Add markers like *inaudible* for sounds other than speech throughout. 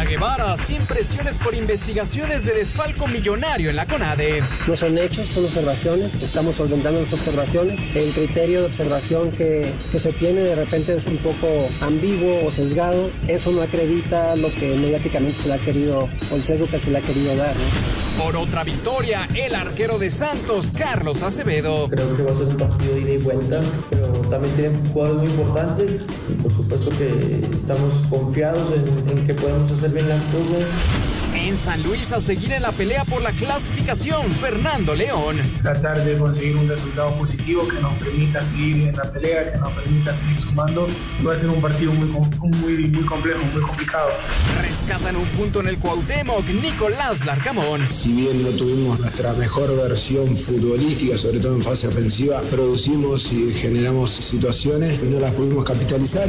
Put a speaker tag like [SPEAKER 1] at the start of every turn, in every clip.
[SPEAKER 1] Ana Guevara, sin presiones por investigaciones de desfalco millonario en la CONADE.
[SPEAKER 2] No son hechos, son observaciones. Estamos solventando las observaciones. El criterio de observación que, que se tiene de repente es un poco ambiguo o sesgado. Eso no acredita lo que mediáticamente se le ha querido, o el sesgo que se le ha querido dar.
[SPEAKER 1] Por otra victoria, el arquero de Santos, Carlos Acevedo.
[SPEAKER 3] Creo que va a ser un partido de ida y vuelta, pero también tienen jugadores muy importantes. Y por supuesto que estamos confiados en, en que podemos hacer bien las cosas.
[SPEAKER 1] En San Luis a seguir en la pelea por la clasificación, Fernando León.
[SPEAKER 4] Tratar de conseguir un resultado positivo que nos permita seguir en la pelea, que nos permita seguir sumando. Va a ser un partido muy, muy, muy complejo, muy complicado.
[SPEAKER 1] Rescatan un punto en el Cuauhtémoc, Nicolás Larcamón.
[SPEAKER 5] Si bien no tuvimos nuestra mejor versión futbolística, sobre todo en fase ofensiva, producimos y generamos situaciones y no las pudimos capitalizar.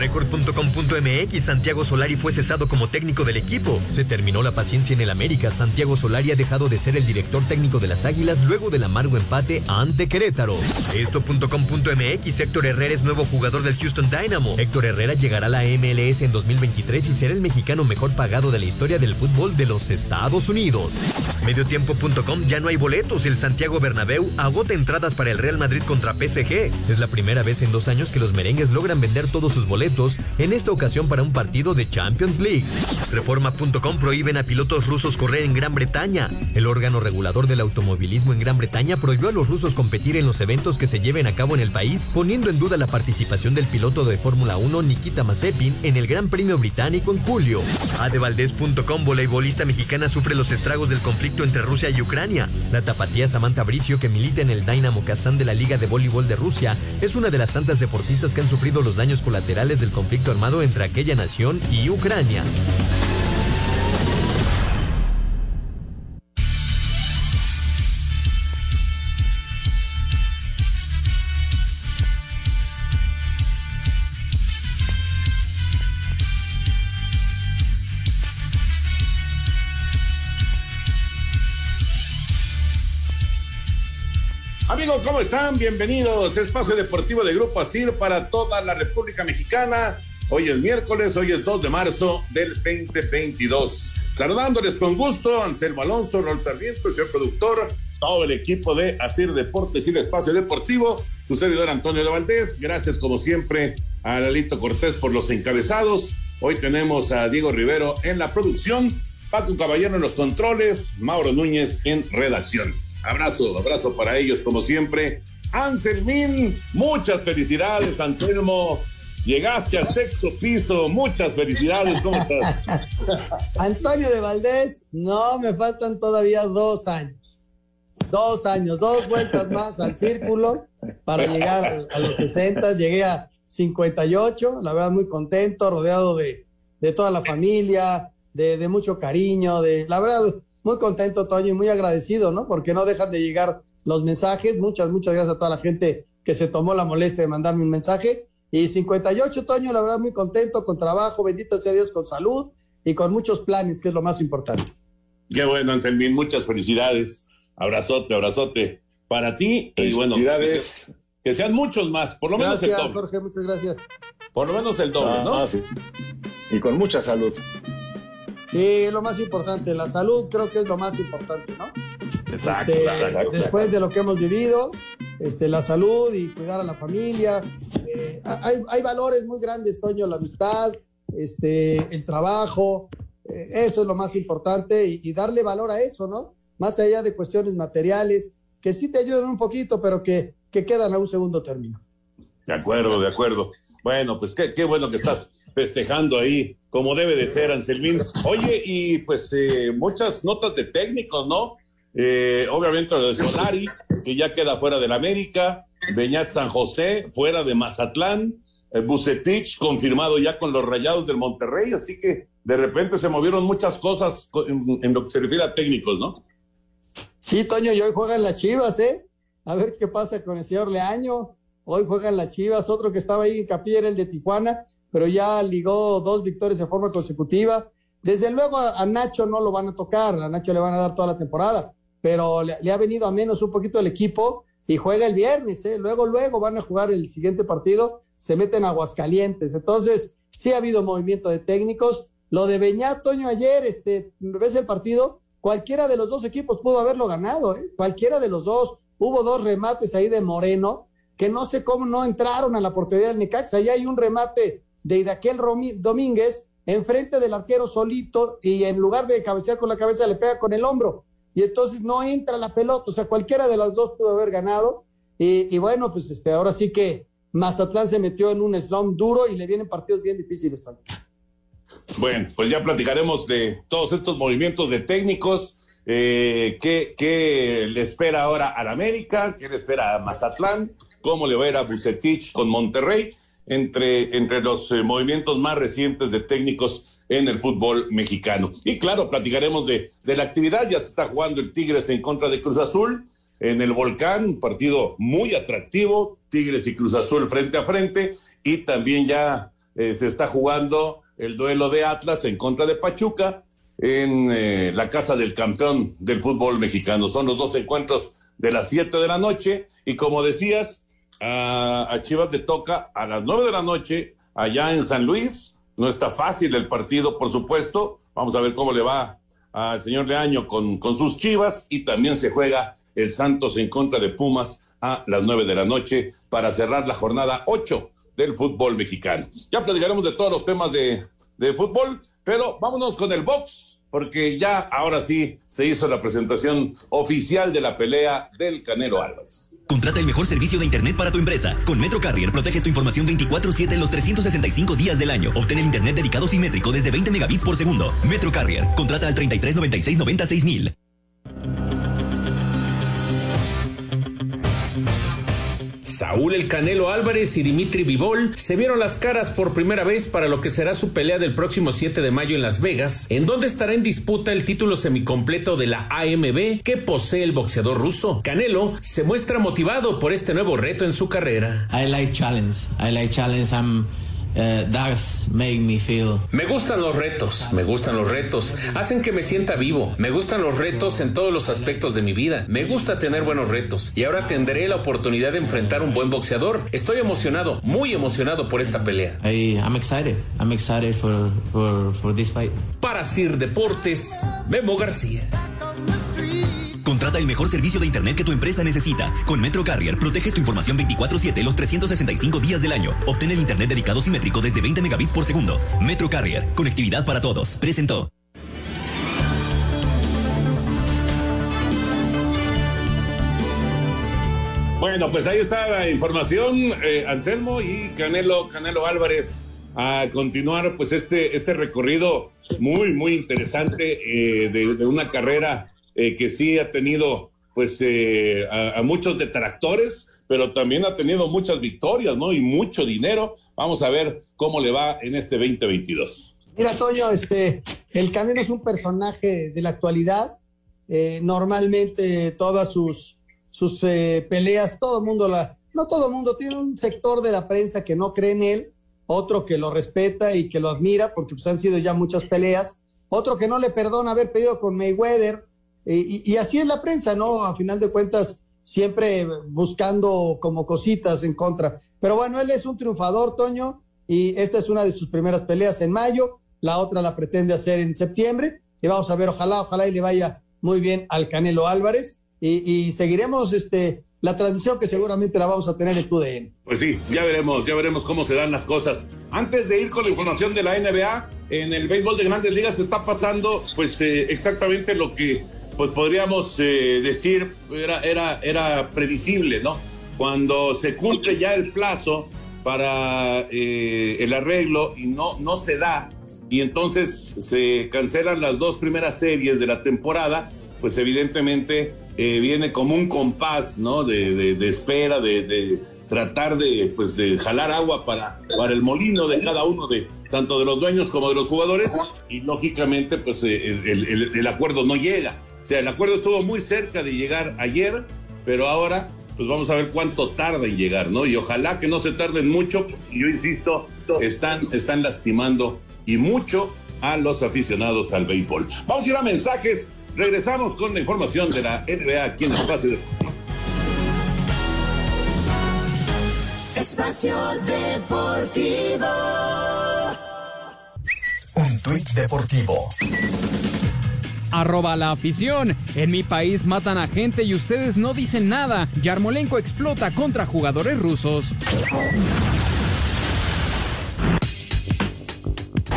[SPEAKER 6] Record.com.mx Santiago Solari fue cesado como técnico del equipo. Se terminó la paciencia en el América. Santiago Solari ha dejado de ser el director técnico de las Águilas luego del amargo empate ante Querétaro. Esto.com.mx Héctor Herrera es nuevo jugador del Houston Dynamo. Héctor Herrera llegará a la MLS en 2023 y será el mexicano mejor pagado de la historia del fútbol de los Estados Unidos. Mediotiempo.com ya no hay boletos. El Santiago Bernabéu agota entradas para el Real Madrid contra PSG. Es la primera vez en dos años que los merengues logran vender todos sus boletos en esta ocasión para un partido de Champions League. Reforma.com prohíben a pilotos rusos correr en Gran Bretaña. El órgano regulador del automovilismo en Gran Bretaña prohibió a los rusos competir en los eventos que se lleven a cabo en el país, poniendo en duda la participación del piloto de Fórmula 1 Nikita Mazepin en el Gran Premio Británico en julio. Adevaldez.com voleibolista mexicana sufre los estragos del conflicto entre Rusia y Ucrania. La tapatía Samantha Bricio, que milita en el Dynamo Kazán de la Liga de Voleibol de Rusia, es una de las tantas deportistas que han sufrido los daños colaterales del conflicto armado entre aquella nación y Ucrania.
[SPEAKER 7] Amigos, ¿cómo están? Bienvenidos. Espacio Deportivo de Grupo ASIR para toda la República Mexicana. Hoy es miércoles, hoy es 2 de marzo del 2022. Saludándoles con gusto, Anselmo Alonso, Rol Sarmiento, el señor productor, todo el equipo de ASIR Deportes y el Espacio Deportivo, su servidor Antonio de Valdés. Gracias, como siempre, a Lalito Cortés por los encabezados. Hoy tenemos a Diego Rivero en la producción, Paco Caballero en los controles, Mauro Núñez en redacción. Abrazo, abrazo para ellos como siempre. Anselmín, muchas felicidades, Anselmo. Llegaste al sexto piso, muchas felicidades, ¿cómo estás? *laughs*
[SPEAKER 8] Antonio de Valdés, no, me faltan todavía dos años. Dos años, dos vueltas más al círculo para llegar a, los 60. Llegué a 58, la verdad muy contento, rodeado de, de toda la familia, de, de mucho cariño, de la verdad muy contento, Toño, y muy agradecido, ¿no? Porque no dejan de llegar los mensajes. Muchas, muchas gracias a toda la gente que se tomó la molestia de mandarme un mensaje. Y 58, Toño, la verdad, muy contento, con trabajo, bendito sea Dios, con salud y con muchos planes, que es lo más importante.
[SPEAKER 7] Qué bueno, Anselmín, muchas felicidades. Abrazote, abrazote para ti. Y bueno,
[SPEAKER 9] felicidades.
[SPEAKER 7] Que, sean muchos más, por lo menos el doble.
[SPEAKER 8] Jorge, muchas gracias.
[SPEAKER 7] Por lo menos el doble, ¿no?
[SPEAKER 9] Ah, sí. Y con mucha salud.
[SPEAKER 8] Sí, lo más importante, la salud creo que es lo más importante, ¿no?
[SPEAKER 9] Exacto,
[SPEAKER 8] Este,
[SPEAKER 9] exacto.
[SPEAKER 8] Después de lo que hemos vivido, este, la salud y cuidar a la familia. eh, hay, hay valores muy grandes, Toño, la amistad, este, el trabajo, eh, eso es lo más importante y, y darle valor a eso, ¿no? Más allá de cuestiones materiales, que sí te ayudan un poquito, pero que, que quedan a un segundo término.
[SPEAKER 7] De acuerdo, de acuerdo. Bueno, pues qué, qué bueno que estás festejando ahí como debe de ser, Anselmín. Oye, y pues eh, muchas notas de técnicos, ¿no? Eh, obviamente de Solari, que ya queda fuera del América, Beñat San José, fuera de Mazatlán, eh, confirmado ya con los Rayados del Monterrey, así que de repente se movieron muchas cosas en, lo que se refiere a técnicos, ¿no?
[SPEAKER 8] Sí, Toño, y hoy juegan las Chivas, ¿eh? A ver qué pasa con el señor Leaño. Hoy juegan las Chivas, otro que estaba ahí en Capilla era el de Tijuana, pero ya ligó dos victorias de forma consecutiva. Desde luego a, Nacho no lo van a tocar, a Nacho le van a dar toda la temporada, pero le, ha venido a menos un poquito el equipo y juega el viernes, ¿eh? luego, luego van a jugar el siguiente partido, se meten a Aguascalientes. Entonces, sí ha habido movimiento de técnicos. Lo de Beñat, Toño, ayer, este, ves el partido, cualquiera de los dos equipos pudo haberlo ganado, ¿eh? cualquiera de los dos. Hubo dos remates ahí de Moreno, que no sé cómo no entraron a la portería del Necaxa. Ahí hay un remate de Idaquel Domínguez enfrente del arquero solito y en lugar de cabecear con la cabeza le pega con el hombro y entonces no entra la pelota, o sea, cualquiera de las dos pudo haber ganado y, bueno, pues este, ahora sí que Mazatlán se metió en un slam duro y le vienen partidos bien difíciles también.
[SPEAKER 7] Bueno, pues ya platicaremos de todos estos movimientos de técnicos. Eh, ¿qué, ¿Qué le espera ahora al América? ¿Qué le espera a Mazatlán? ¿Cómo le va a ir a Bucetich con Monterrey? Entre, entre los eh, movimientos más recientes de técnicos en el fútbol mexicano. Y claro, platicaremos de, de la actividad. Ya se está jugando el Tigres en contra de Cruz Azul en el Volcán, un partido muy atractivo, Tigres y Cruz Azul frente a frente, y también ya eh, se está jugando el duelo de Atlas en contra de Pachuca en eh, la casa del campeón del fútbol mexicano. Son los dos encuentros de las siete de la noche, y como decías, a, Chivas le toca a las nueve de la noche allá en San Luis. No está fácil el partido, por supuesto. Vamos a ver cómo le va al señor Leaño con, con sus Chivas y también se juega el Santos en contra de Pumas a las nueve de la noche para cerrar la jornada ocho del fútbol mexicano. Ya platicaremos de todos los temas de, de fútbol, pero vámonos con el box, porque ya ahora sí se hizo la presentación oficial de la pelea del Canelo Álvarez.
[SPEAKER 10] Contrata el mejor servicio de Internet para tu empresa. Con Metro Carrier proteges tu información 24-7 los 365 días del año. Obtén el Internet dedicado simétrico desde 20 megabits por segundo. Metro Carrier. Contrata al 33 96 96 mil.
[SPEAKER 1] Saúl El Canelo Álvarez y Dimitri Vivol se vieron las caras por primera vez para lo que será su pelea del próximo 7 de mayo en Las Vegas, en donde estará en disputa el título semicompleto de la AMB que posee el boxeador ruso. Canelo se muestra motivado por este nuevo reto en su carrera.
[SPEAKER 11] I like challenge. I like challenge. I'm Uh, make me feel.
[SPEAKER 1] Me gustan los retos, me gustan los retos, hacen que me sienta vivo. Me gustan los retos en todos los aspectos de mi vida. Me gusta tener buenos retos y ahora tendré la oportunidad de enfrentar un buen boxeador. Estoy emocionado, muy emocionado por esta pelea.
[SPEAKER 11] I'm excited. I'm excited for, for, for this fight.
[SPEAKER 1] Para Sir Deportes, Memo García.
[SPEAKER 10] Contrata el mejor servicio de Internet que tu empresa necesita. Con Metro Carrier, proteges tu información 24-7 los 365 días del año. Obtén el Internet dedicado simétrico desde 20 megabits por segundo. Metro Carrier, conectividad para todos. Presentó.
[SPEAKER 7] Bueno, pues ahí está la información, eh, Anselmo y Canelo, Canelo Álvarez a continuar pues este, este recorrido muy, muy interesante eh, de, de, una carrera eh, que sí ha tenido pues eh, a, muchos detractores, pero también ha tenido muchas victorias, ¿no? Y mucho dinero. Vamos a ver cómo le va en este 2022.
[SPEAKER 8] Mira, Toño, este, el Canelo es un personaje de la actualidad. Eh, normalmente todas sus, sus peleas, todo el mundo la, no todo el mundo, tiene un sector de la prensa que no cree en él, otro que lo respeta y que lo admira, porque pues, han sido ya muchas peleas, otro que no le perdona haber pedido con Mayweather, y, así es la prensa, ¿no? A final de cuentas, siempre buscando como cositas en contra. Pero bueno, él es un triunfador, Toño, y esta es una de sus primeras peleas en mayo, la otra la pretende hacer en septiembre, y vamos a ver, ojalá, ojalá y le vaya muy bien al Canelo Álvarez, y, seguiremos este, la transmisión que seguramente la vamos a tener en TUDN.
[SPEAKER 7] Pues sí, ya veremos, ya veremos cómo se dan las cosas. Antes de ir con la información de la NBA, en el béisbol de grandes ligas está pasando pues eh, exactamente lo que pues podríamos eh, decir, era, era, era previsible, ¿no? Cuando se cumple ya el plazo para eh, el arreglo y no, no se da, y entonces se cancelan las dos primeras series de la temporada, pues evidentemente eh, viene como un compás, ¿no? De, de, espera, de, de, tratar de, pues, de jalar agua para, para el molino de cada uno de, tanto de los dueños como de los jugadores, y lógicamente, pues eh, el acuerdo no llega. O sea, el acuerdo estuvo muy cerca de llegar ayer, pero ahora pues vamos a ver cuánto tarda en llegar, ¿no? Y ojalá que no se tarden mucho, yo insisto, están, están lastimando y mucho a los aficionados al béisbol. Vamos a ir a mensajes, regresamos con la información de la NBA aquí en Espacio Deportivo.
[SPEAKER 12] Espacio Deportivo.
[SPEAKER 10] Un tuit deportivo
[SPEAKER 13] arroba la afición. En mi país matan a gente y ustedes no dicen nada. Yarmolenko explota contra jugadores rusos.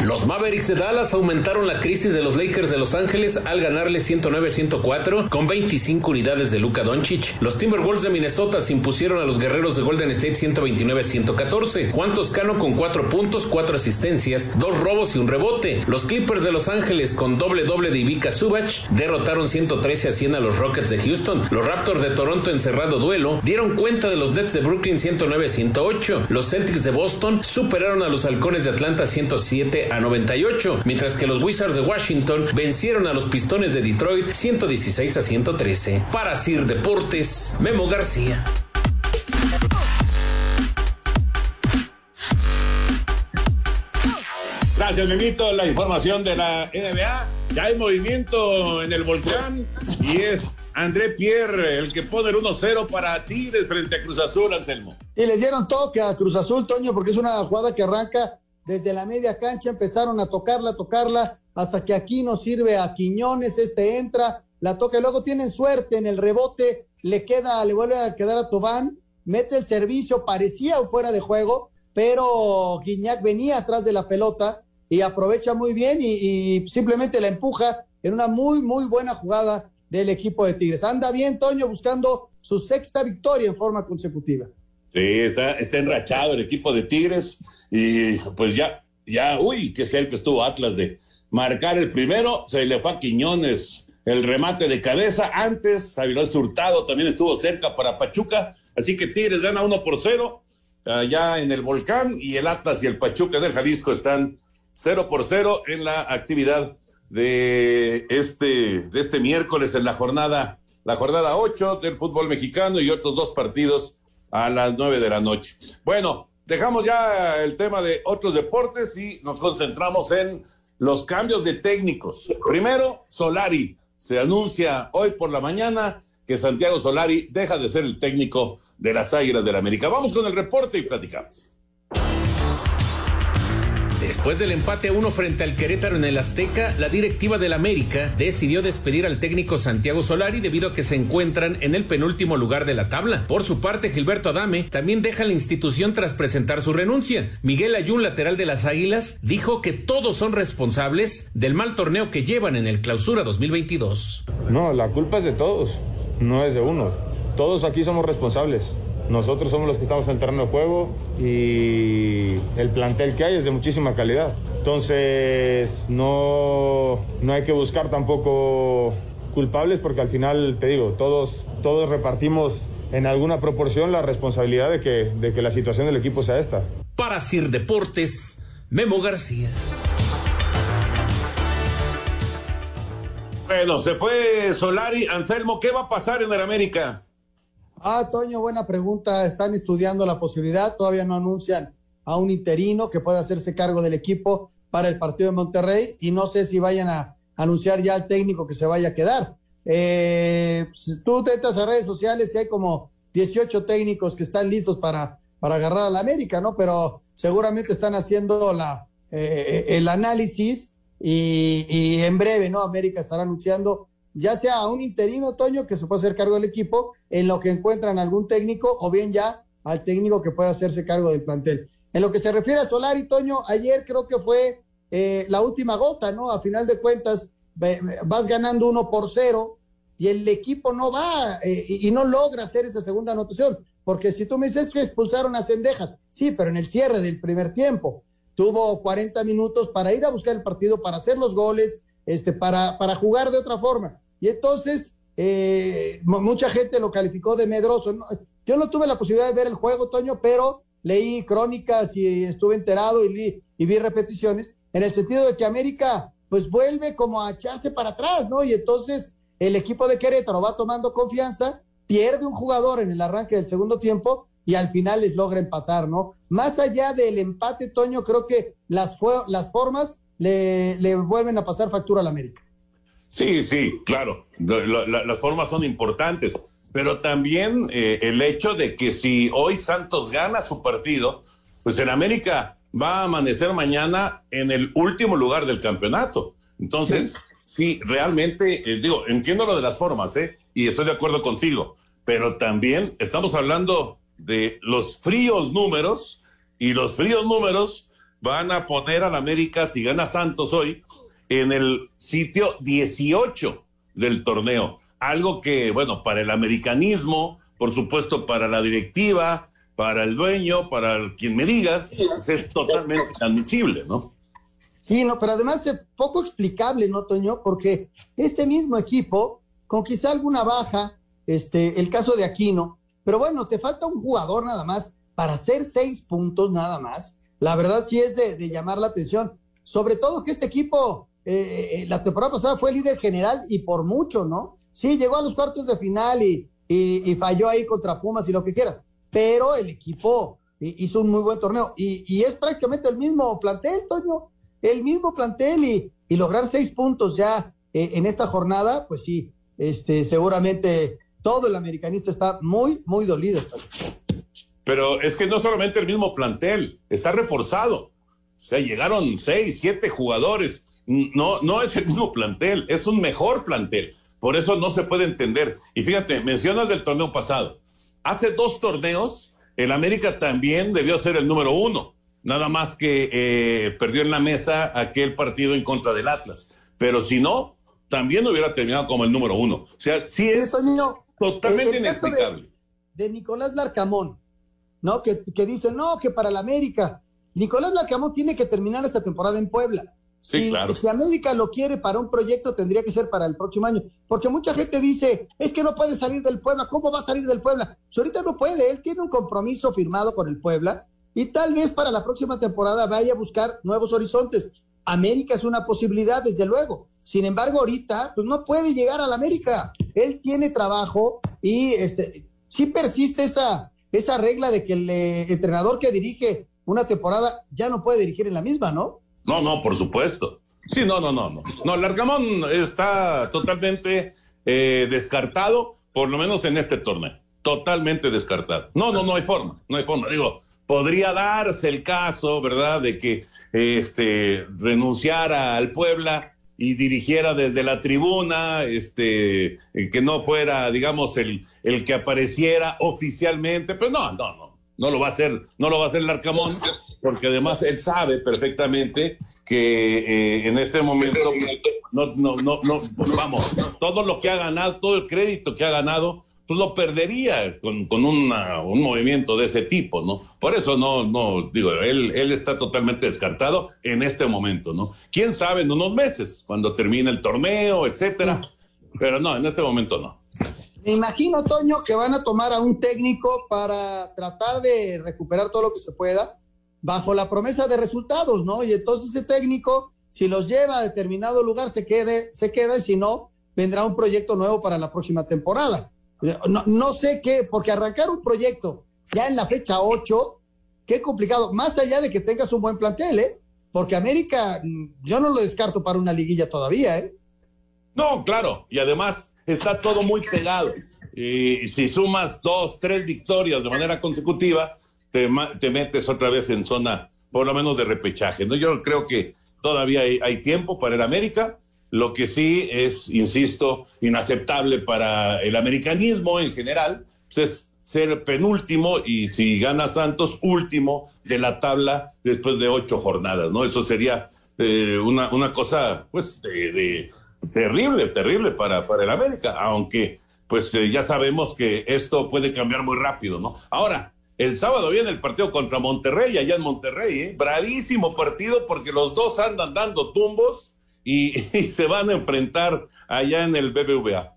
[SPEAKER 1] Los Mavericks de Dallas aumentaron la crisis de los Lakers de Los Ángeles al ganarle 109-104 con 25 unidades de Luka Doncic. Los Timberwolves de Minnesota se impusieron a los guerreros de Golden State 129-114. Juan Toscano con 4 puntos, 4 asistencias, 2 robos y un rebote. Los Clippers de Los Ángeles con doble doble de Ivica Subach derrotaron 113 a 100 a los Rockets de Houston. Los Raptors de Toronto en cerrado duelo dieron cuenta de los Nets de Brooklyn 109-108. Los Celtics de Boston superaron a los Halcones de Atlanta 107 a 98, mientras que los Wizards de Washington vencieron a los Pistones de Detroit 116 a 113. Para Sir Deportes, Memo García.
[SPEAKER 7] Gracias, Memito. La información de la NBA. Ya hay movimiento en el volcán y es André Pierre el que pone el 1-0 para Tigres frente a Cruz Azul, Anselmo.
[SPEAKER 8] Y les dieron toque a Cruz Azul, Toño, porque es una jugada que arranca desde la media cancha empezaron a tocarla, tocarla, hasta que aquí nos sirve a Quiñones, este entra, la toca y luego tienen suerte en el rebote, le queda, le vuelve a quedar a Tobán, mete el servicio, parecía fuera de juego, pero Guiñac venía atrás de la pelota y aprovecha muy bien y, y simplemente la empuja en una muy, muy buena jugada del equipo de Tigres. Anda bien, Toño, buscando su sexta victoria en forma consecutiva.
[SPEAKER 7] Sí, está, está enrachado el equipo de Tigres y pues ya, ya, uy, qué cerca estuvo Atlas de marcar el primero, se le fue a Quiñones el remate de cabeza, antes Avilés Hurtado también estuvo cerca para Pachuca, así que Tigres gana uno por cero allá en el volcán y el Atlas y el Pachuca del Jalisco están cero por cero en la actividad de este, de este miércoles en la jornada, la jornada ocho del fútbol mexicano y otros dos partidos a las nueve de la noche. Bueno, dejamos ya el tema de otros deportes y nos concentramos en los cambios de técnicos. Primero, Solari. Se anuncia hoy por la mañana que Santiago Solari deja de ser el técnico de las Águilas del la América. Vamos con el reporte y platicamos.
[SPEAKER 1] Después del empate a uno frente al Querétaro en el Azteca, la directiva del América decidió despedir al técnico Santiago Solari debido a que se encuentran en el penúltimo lugar de la tabla. Por su parte, Gilberto Adame también deja la institución tras presentar su renuncia. Miguel Ayun, lateral de las Águilas, dijo que todos son responsables del mal torneo que llevan en el Clausura 2022.
[SPEAKER 14] No, la culpa es de todos, no es de uno. Todos aquí somos responsables. Nosotros somos los que estamos en el terreno de juego y el plantel que hay es de muchísima calidad. Entonces, no, no hay que buscar tampoco culpables porque al final, te digo, todos, todos repartimos en alguna proporción la responsabilidad de que, de que la situación del equipo sea esta.
[SPEAKER 1] Para Sir Deportes, Memo García.
[SPEAKER 7] Bueno, se fue Solari. Anselmo, ¿qué va a pasar en el América?
[SPEAKER 8] Ah, Toño, buena pregunta. Están estudiando la posibilidad, todavía no anuncian a un interino que pueda hacerse cargo del equipo para el partido de Monterrey y no sé si vayan a anunciar ya al técnico que se vaya a quedar. Eh, si tú te entras a redes sociales y hay como 18 técnicos que están listos para, para agarrar a la América, ¿no? Pero seguramente están haciendo la, eh, el análisis y en breve, ¿no? América estará anunciando ya sea a un interino, Toño, que se puede hacer cargo del equipo, en lo que encuentran algún técnico, o bien ya al técnico que pueda hacerse cargo del plantel. En lo que se refiere a Solari, Toño, ayer creo que fue eh, la última gota, ¿no? A final de cuentas, vas ganando uno por cero y el equipo no va eh, y no logra hacer esa segunda anotación. Porque si tú me dices que expulsaron a Cendejas, sí, pero en el cierre del primer tiempo. tuvo 40 minutos para ir a buscar el partido, para hacer los goles, este, para, para jugar de otra forma. Y entonces, eh, mucha gente lo calificó de medroso. Yo no tuve la posibilidad de ver el juego, Toño, pero leí crónicas y estuve enterado y vi, y vi repeticiones, en el sentido de que América pues vuelve como a echarse para atrás, ¿no? Y entonces el equipo de Querétaro va tomando confianza, pierde un jugador en el arranque del segundo tiempo y al final les logra empatar, ¿no? Más allá del empate, Toño, creo que las, las formas le, le vuelven a pasar factura al América.
[SPEAKER 7] Sí, sí, claro. las formas son importantes, pero también eh, el hecho de que si hoy Santos gana su partido, pues en América va a amanecer mañana en el último lugar del campeonato. Entonces, sí, realmente, eh, digo, entiendo lo de las formas, ¿eh? Y estoy de acuerdo contigo, pero también estamos hablando de los fríos números y los fríos números van a poner al América, si gana Santos hoy, en el sitio 18 del torneo. Algo que, bueno, para el americanismo, por supuesto, para la directiva, para el dueño, para quien me digas, pues, es totalmente admisible, ¿no?
[SPEAKER 8] Sí, no, pero además es poco explicable, ¿no, Toño? Porque este mismo equipo, con quizá alguna baja, este, el caso de Aquino, pero bueno, te falta un jugador nada más para hacer seis puntos nada más. La verdad sí es de, llamar la atención. Sobre todo que este equipo, eh, eh, la temporada pasada fue líder general y por mucho, ¿no? Sí, llegó a los cuartos de final y, y falló ahí contra Pumas y lo que quieras pero el equipo hizo un muy buen torneo y, es prácticamente el mismo plantel, Toño, el mismo plantel y, lograr seis puntos ya eh, en esta jornada, pues sí, este, seguramente todo el americanista está muy, muy dolido.
[SPEAKER 7] Pero es que no solamente el mismo plantel, está reforzado. O sea, llegaron seis, siete jugadores. No, no es el mismo plantel, es un mejor plantel. Por eso no se puede entender. Y fíjate, mencionas del torneo pasado hace dos torneos, el América también debió ser el número uno, nada más que eh, perdió en la mesa aquel partido en contra del Atlas. Pero si no, también hubiera terminado como el número uno. O sea, sí es totalmente inexplicable.
[SPEAKER 8] De, Nicolás Larcamón, ¿no? Que, que dice, no, que para el América. Nicolás Larcamón tiene que terminar esta temporada en Puebla.
[SPEAKER 7] Sí, claro.
[SPEAKER 8] Si América lo quiere para un proyecto, tendría que ser para el próximo año. Porque mucha gente dice, es que no puede salir del Puebla. ¿Cómo va a salir del Puebla? Si ahorita no puede, él tiene un compromiso firmado con el Puebla y tal vez para la próxima temporada vaya a buscar nuevos horizontes. América es una posibilidad, desde luego. Sin embargo, ahorita, pues no puede llegar al América. Él tiene trabajo y este, sí persiste esa, esa regla de que el eh, entrenador que dirige una temporada ya no puede dirigir en la misma, ¿no?
[SPEAKER 7] No, no, por supuesto. Sí, no, no, no, no. No, Largamón está totalmente eh, descartado, por lo menos en este torneo. Totalmente descartado. No, no, no hay forma, no hay forma. Digo, podría darse el caso, ¿verdad?, de que este renunciara al Puebla y dirigiera desde la tribuna, este, que no fuera, digamos, el, el que apareciera oficialmente, pero no, no, no, no lo va a hacer, no lo va a hacer Larcamón porque además él sabe perfectamente que eh, en este momento pues, no, no, no, no, vamos, todo lo que ha ganado, todo el crédito que ha ganado, pues lo perdería con, con una, un movimiento de ese tipo, ¿no? Por eso no, no, digo, él, él está totalmente descartado en este momento, ¿no? Quién sabe en unos meses, cuando termine el torneo, etcétera, pero no, en este momento no.
[SPEAKER 8] Me imagino, Toño, que van a tomar a un técnico para tratar de recuperar todo lo que se pueda bajo la promesa de resultados, ¿no? Y entonces ese técnico, si los lleva a determinado lugar, se, quede, se queda y si no, vendrá un proyecto nuevo para la próxima temporada. No, no sé qué, porque arrancar un proyecto ya en la fecha 8, qué complicado, más allá de que tengas un buen plantel, ¿eh? Porque América, mm, yo no lo descarto para una liguilla todavía, ¿eh?
[SPEAKER 7] No, claro, y además está todo muy pegado. Y si sumas dos, tres victorias de manera consecutiva, te, metes otra vez en zona, por lo menos de repechaje. ¿no? Yo creo que todavía hay, tiempo para el América. Lo que sí es, insisto, inaceptable para el americanismo en general, pues es ser penúltimo y si gana Santos, último de la tabla después de ocho jornadas, ¿no? Eso sería eh, una, una cosa, pues, de, terrible, terrible para, para el América, aunque, pues, eh, ya sabemos que esto puede cambiar muy rápido, ¿no? Ahora, El sábado viene el partido contra Monterrey, allá en Monterrey, ¿eh? bravísimo partido porque los dos andan dando tumbos y, *laughs* se van a enfrentar allá en el BBVA.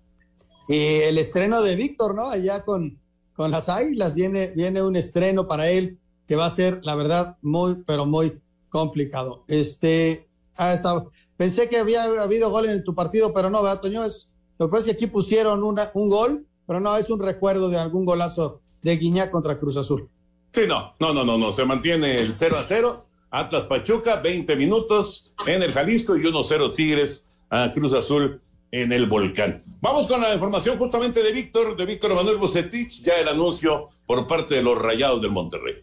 [SPEAKER 8] Y el estreno de Víctor, ¿no? Allá con, con las Águilas viene, viene un estreno para él que va a ser, la verdad, muy, pero muy complicado. Este, ah, está, pensé que había habido gol en tu partido, pero no, ¿verdad, Toño? Es, lo que pasa es que aquí pusieron una, un gol, pero no, es un recuerdo de algún golazo de Guiñac contra Cruz Azul.
[SPEAKER 7] Sí, no, no, no, no, no, se mantiene el 0 a 0. Atlas Pachuca, 20 minutos en el Jalisco y 1-0 Tigres a Cruz Azul en el volcán. Vamos con la información justamente de Víctor, de Víctor Manuel Bucetich, ya el anuncio por parte de los Rayados del Monterrey.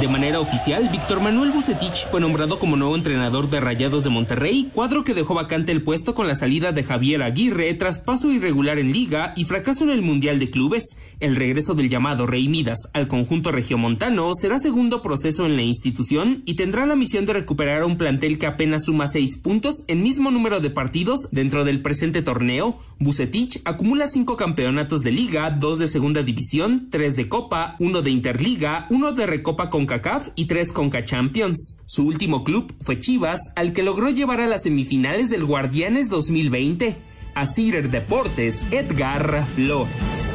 [SPEAKER 15] De manera oficial, Víctor Manuel Bucetich fue nombrado como nuevo entrenador de Rayados de Monterrey, cuadro que dejó vacante el puesto con la salida de Javier Aguirre tras paso irregular en liga y fracaso en el Mundial de Clubes. El regreso del llamado Rey Midas al conjunto regiomontano será segundo proceso en la institución y tendrá la misión de recuperar un plantel que apenas suma seis puntos en mismo número de partidos dentro del presente torneo. Bucetich acumula cinco campeonatos de liga, dos de segunda división, tres de copa, uno de interliga, uno de recopa con CACAF y tres Conca Champions. Su último club fue Chivas, al que logró llevar a las semifinales del Guardianes 2020. A Cider Deportes, Edgar Flores.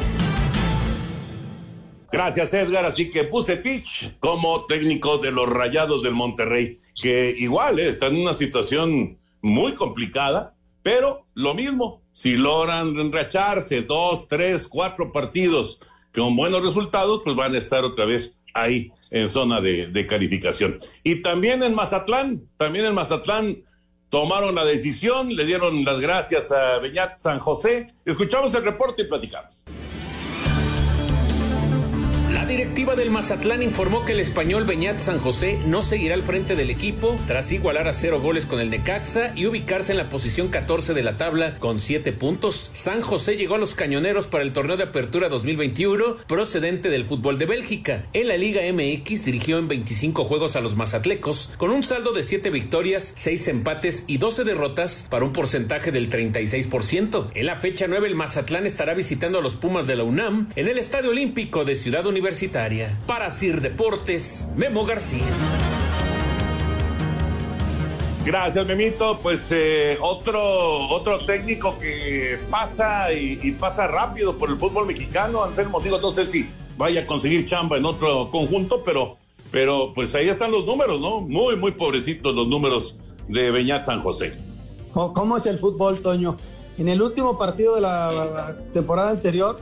[SPEAKER 7] Gracias, Edgar. Así que Bucetich como técnico de los Rayados del Monterrey, que igual eh, está en una situación muy complicada, pero lo mismo, si logran enracharse dos, tres, cuatro partidos con buenos resultados, pues van a estar otra vez ahí en zona de, de, calificación. Y también en Mazatlán, también en Mazatlán tomaron la decisión, le dieron las gracias a Beñat San José. Escuchamos el reporte y platicamos.
[SPEAKER 1] La directiva del Mazatlán informó que el español Beñat San José no seguirá al frente del equipo tras igualar a cero goles con el Necaxa y ubicarse en la posición 14 de la tabla con siete puntos. San José llegó a los cañoneros para el torneo de apertura 2021 procedente del fútbol de Bélgica. En la Liga MX dirigió en 25 juegos a los mazatlecos con un saldo de 7 victorias, 6 empates y 12 derrotas para un porcentaje del 36%. En la fecha 9 el Mazatlán estará visitando a los Pumas de la UNAM en el Estadio Olímpico de Ciudad Universitaria. Para Sir Deportes, Memo García.
[SPEAKER 7] Gracias, Memito. Pues eh, otro, otro técnico que pasa y, y, pasa rápido por el fútbol mexicano, Anselmo. Digo, no sé si vaya a conseguir chamba en otro conjunto, pero, pero pues ahí están los números, ¿no? Muy, muy pobrecitos los números de Beñat San José.
[SPEAKER 8] ¿Cómo es el fútbol, Toño? En el último partido de la temporada anterior,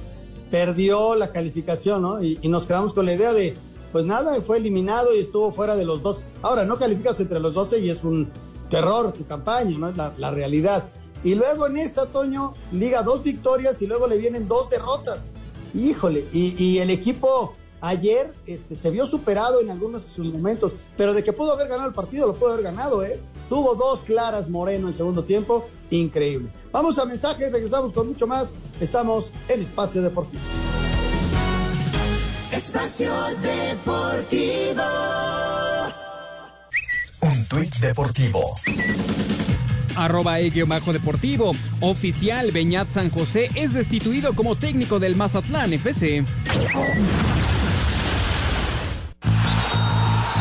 [SPEAKER 8] perdió la calificación, ¿no? Y, nos quedamos con la idea de, pues nada, fue eliminado y estuvo fuera de los dos. Ahora, no calificas entre los 12 y es un terror tu campaña, ¿no? Es la, realidad. Y luego en esta, Toño, liga dos victorias y luego le vienen dos derrotas. Híjole, y el equipo ayer este, se vio superado en algunos de sus momentos, pero de que pudo haber ganado el partido, lo pudo haber ganado, ¿eh? Tuvo dos claras Moreno en segundo tiempo, increíble. Vamos a mensajes, regresamos con mucho más. Estamos en Espacio Deportivo.
[SPEAKER 12] Espacio Deportivo.
[SPEAKER 16] Un tuit deportivo.
[SPEAKER 13] Arroba bajo deportivo. Oficial Beñat San José es destituido como técnico del Mazatlán FC.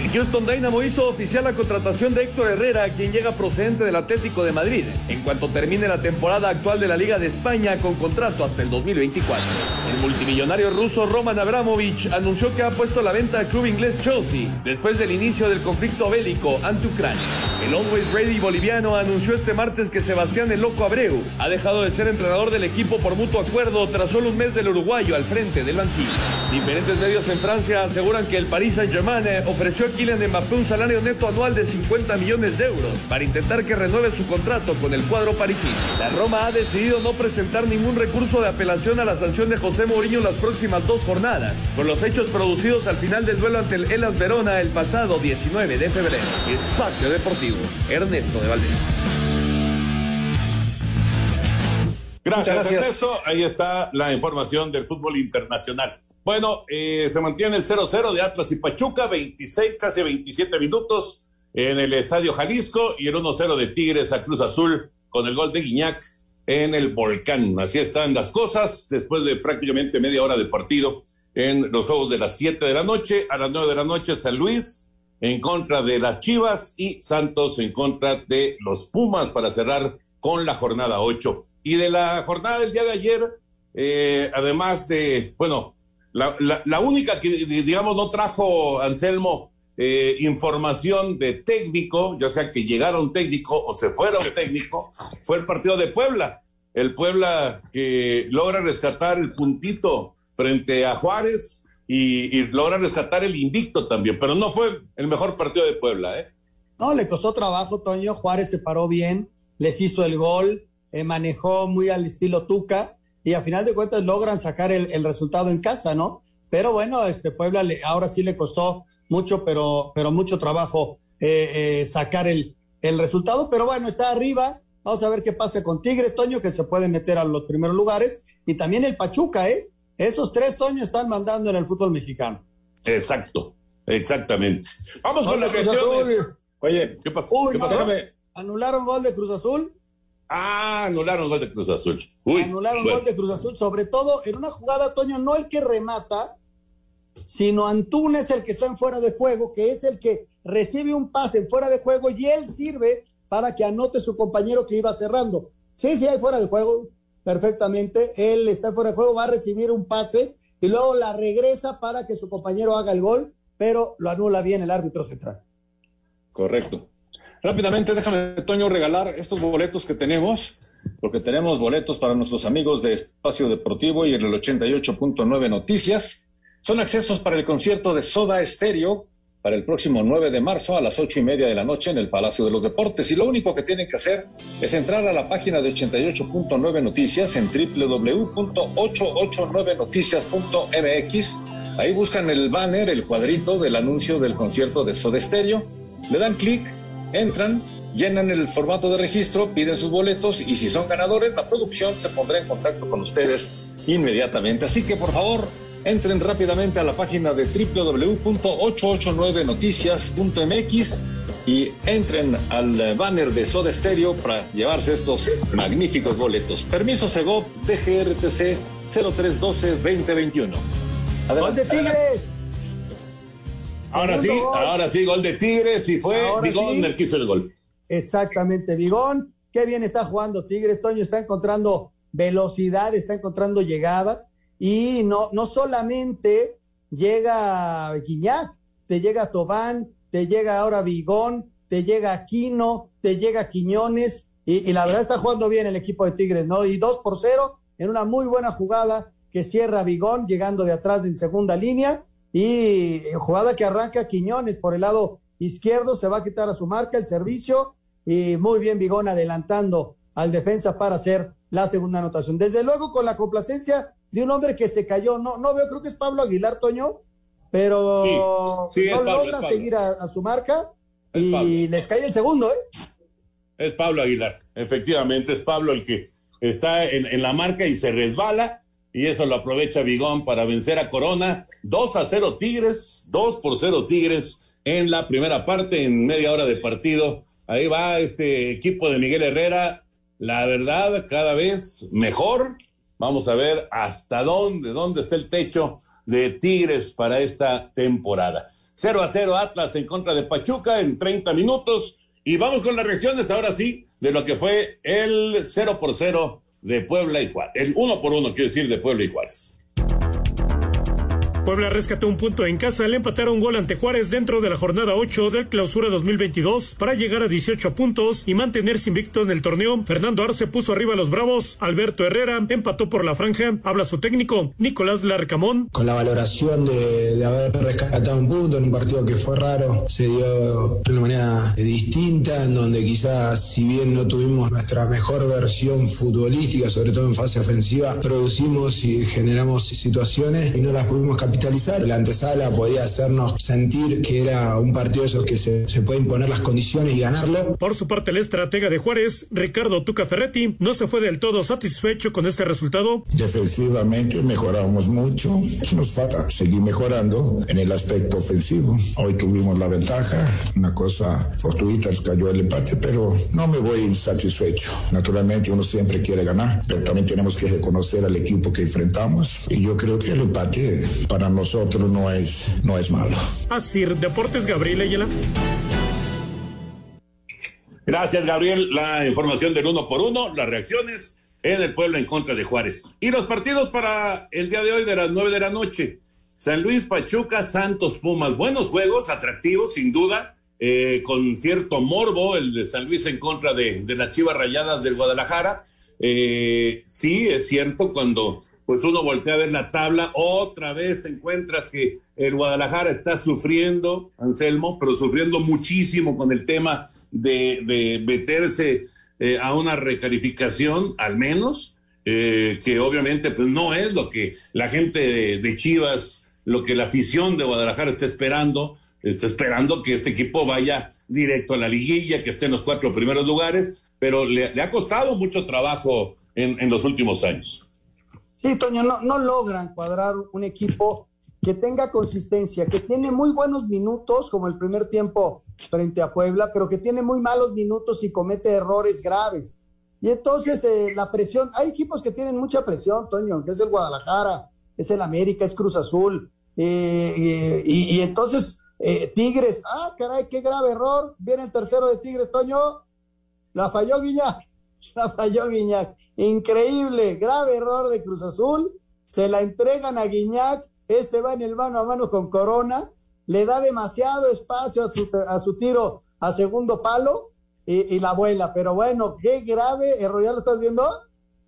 [SPEAKER 17] El Houston Dynamo hizo oficial la contratación de Héctor Herrera, quien llega procedente del Atlético de Madrid, en cuanto termine la temporada actual de la Liga de España con contrato hasta el 2024. El multimillonario ruso Roman Abramovich anunció que ha puesto a la venta al club inglés Chelsea después del inicio del conflicto bélico ante Ucrania. El Always Ready boliviano anunció este martes que Sebastián el Abreu ha dejado de ser entrenador del equipo por mutuo acuerdo tras solo un mes del uruguayo al frente del banquillo. Diferentes medios en Francia aseguran que el Paris Saint-Germain ofreció a Kylian Mbappé un salario neto anual de 50 millones de euros para intentar que renueve su contrato con el cuadro parisino. La Roma ha decidido no presentar ningún recurso de apelación a la sanción de José Mourinho las próximas dos jornadas, por los hechos producidos al final del duelo ante el Elas Verona el pasado 19 de febrero. Espacio Deportivo, Ernesto de Valdés.
[SPEAKER 7] Gracias, gracias, Ernesto. Ahí está la información del fútbol internacional. Bueno, eh, se mantiene el 0-0 de Atlas y Pachuca, 26, casi 27 minutos en el Estadio Jalisco y el 1-0 de Tigres a Cruz Azul con el gol de Guiñac en el Volcán. Así están las cosas después de prácticamente media hora de partido en los juegos de las 7 de la noche. A las 9 de la noche San Luis en contra de las Chivas y Santos en contra de los Pumas para cerrar con la jornada 8. Y de la jornada del día de ayer, eh, además de, bueno, la, la, única que, digamos, no trajo Anselmo eh, información de técnico, ya sea que llegara un técnico o se fuera un técnico, fue el partido de Puebla. El Puebla que logra rescatar el puntito frente a Juárez y, logra rescatar el invicto también, pero no fue el mejor partido de Puebla, ¿eh?
[SPEAKER 8] No, le costó trabajo, Toño. Juárez se paró bien, les hizo el gol, eh, manejó muy al estilo Tuca y a final de cuentas logran sacar el, resultado en casa, ¿no? Pero bueno, este Puebla le, ahora sí le costó mucho, pero, pero mucho trabajo eh, eh, sacar el, el resultado. Pero bueno, está arriba. Vamos a ver qué pasa con Tigres, Toño, que se puede meter a los primeros lugares. Y también el Pachuca, ¿eh? Esos tres, Toño, están mandando en el fútbol mexicano.
[SPEAKER 7] Exacto, exactamente. Vamos con la
[SPEAKER 8] Cruz Azul.
[SPEAKER 7] Oye, ¿qué pasó? ¿Qué pasó?
[SPEAKER 8] ¿Anularon gol de Cruz Azul?
[SPEAKER 7] Ah, anularon gol de Cruz Azul.
[SPEAKER 8] Uy, anularon gol de Cruz Azul, sobre todo en una jugada, Toño, no el que remata, sino Antunes el que está en fuera de juego, que es el que recibe un pase en fuera de juego y él sirve para que anote su compañero que iba cerrando. Sí, sí, hay fuera de juego, perfectamente. Él está fuera de juego, va a recibir un pase y luego la regresa para que su compañero haga el gol, pero lo anula bien el árbitro central.
[SPEAKER 18] Correcto. Rápidamente, déjame, Toño, regalar estos boletos que tenemos, porque tenemos boletos para nuestros amigos de Espacio Deportivo y en el 88.9 Noticias. Son accesos para el concierto de Soda Estéreo para el próximo 9 de marzo a las ocho y media de la noche en el Palacio de los Deportes. Y lo único que tienen que hacer es entrar a la página de 88.9 Noticias en www.889noticias.mx. Ahí buscan el banner, el cuadrito del anuncio del concierto de Soda Stereo. Le dan clic entran, llenan el formato de registro, piden sus boletos y si son ganadores, la producción se pondrá en contacto con ustedes inmediatamente. Así que por favor, entren rápidamente a la página de www.889noticias.mx y entren al banner de Soda Stereo para llevarse estos magníficos boletos. Permiso Segov DGRTC 0312-2021.
[SPEAKER 8] Adelante, Tigres!
[SPEAKER 7] Ahora sí, ahora sí, gol de Tigres y fue Vigón el que hizo el gol.
[SPEAKER 8] Exactamente, Vigón. Qué bien está jugando Tigres. Toño está encontrando velocidad, está encontrando llegada. Y no, no solamente llega Guiñac, te llega Tobán, te llega ahora Vigón, te llega Aquino, te llega Quiñones. Y, y, la verdad está jugando bien el equipo de Tigres, ¿no? Y dos por cero en una muy buena jugada que cierra Vigón, llegando de atrás en segunda línea y jugada que arranca Quiñones por el lado izquierdo, se va a quitar a su marca el servicio y muy bien Vigón adelantando al defensa para hacer la segunda anotación. Desde luego con la complacencia de un hombre que se cayó, no, no veo, creo que es Pablo Aguilar Toño, pero no logra seguir a, su marca y les cae el segundo, ¿eh?
[SPEAKER 7] Es Pablo Aguilar, efectivamente, es Pablo el que está en, en la marca y se resbala y eso lo aprovecha Vigón para vencer a Corona. 2 a 0 Tigres, 2 por 0 Tigres en la primera parte, en media hora de partido. Ahí va este equipo de Miguel Herrera, la verdad, cada vez mejor. Vamos a ver hasta dónde, dónde está el techo de Tigres para esta temporada. 0 a 0 Atlas en contra de Pachuca en 30 minutos. Y vamos con las reacciones ahora sí de lo que fue el 0 por 0 de Puebla y Juárez. El uno por uno, quiero decir, de Puebla y Juárez.
[SPEAKER 19] Puebla rescató un punto en casa al empatar un gol ante Juárez dentro de la jornada 8 del clausura 2022 para llegar a 18 puntos y mantenerse invicto en el torneo. Fernando Arce puso arriba a los Bravos, Alberto Herrera empató por la franja, habla su técnico Nicolás Larcamón.
[SPEAKER 5] Con la valoración de, haber rescatado un punto en un partido que fue raro, se dio de una manera distinta, en donde quizás si bien no tuvimos nuestra mejor versión futbolística, sobre todo en fase ofensiva, producimos y generamos situaciones y no las pudimos capitalizar capitalizar. La antesala podía hacernos sentir que era un partido esos que se, se puede imponer las condiciones y ganarlo.
[SPEAKER 19] Por su parte, el estratega de Juárez, Ricardo Tuca Ferretti, no se fue del todo satisfecho con este resultado.
[SPEAKER 20] Defensivamente mejoramos mucho. Nos falta seguir mejorando en el aspecto ofensivo. Hoy tuvimos la ventaja, una cosa fortuita, nos cayó el empate, pero no me voy insatisfecho. Naturalmente uno siempre quiere ganar, pero también tenemos que reconocer al equipo que enfrentamos y yo creo que el empate para nosotros no es, no es malo.
[SPEAKER 19] Así, Deportes Gabriel Ayala.
[SPEAKER 7] Gracias, Gabriel. La información del uno por uno, las reacciones en el pueblo en contra de Juárez. Y los partidos para el día de hoy de las nueve de la noche. San Luis, Pachuca, Santos, Pumas. Buenos juegos, atractivos, sin duda, eh, con cierto morbo, el de San Luis en contra de, de las Chivas Rayadas del Guadalajara. Eh, sí, es cierto, cuando pues uno voltea a ver la tabla, otra vez te encuentras que el Guadalajara está sufriendo, Anselmo, pero sufriendo muchísimo con el tema de, de meterse eh, a una recalificación, al menos, eh, que obviamente pues, no es lo que la gente de, de, Chivas, lo que la afición de Guadalajara está esperando, está esperando que este equipo vaya directo a la liguilla, que esté en los cuatro primeros lugares, pero le, le ha costado mucho trabajo en, en los últimos años.
[SPEAKER 8] Sí, Toño, no, no logran cuadrar un equipo que tenga consistencia, que tiene muy buenos minutos, como el primer tiempo frente a Puebla, pero que tiene muy malos minutos y comete errores graves. Y entonces eh, la presión, hay equipos que tienen mucha presión, Toño, que es el Guadalajara, es el América, es Cruz Azul, eh, eh, y, y, entonces Tigres, ah, caray, qué grave error, viene el tercero de Tigres, Toño, la falló Guiñac, *laughs* la falló Guiñac, increíble, grave error de Cruz Azul, se la entregan a Guiñac, este va en el mano a mano con Corona, le da demasiado espacio a su, a su tiro a segundo palo y, y, la vuela. Pero bueno, qué grave error. ¿Ya lo estás viendo?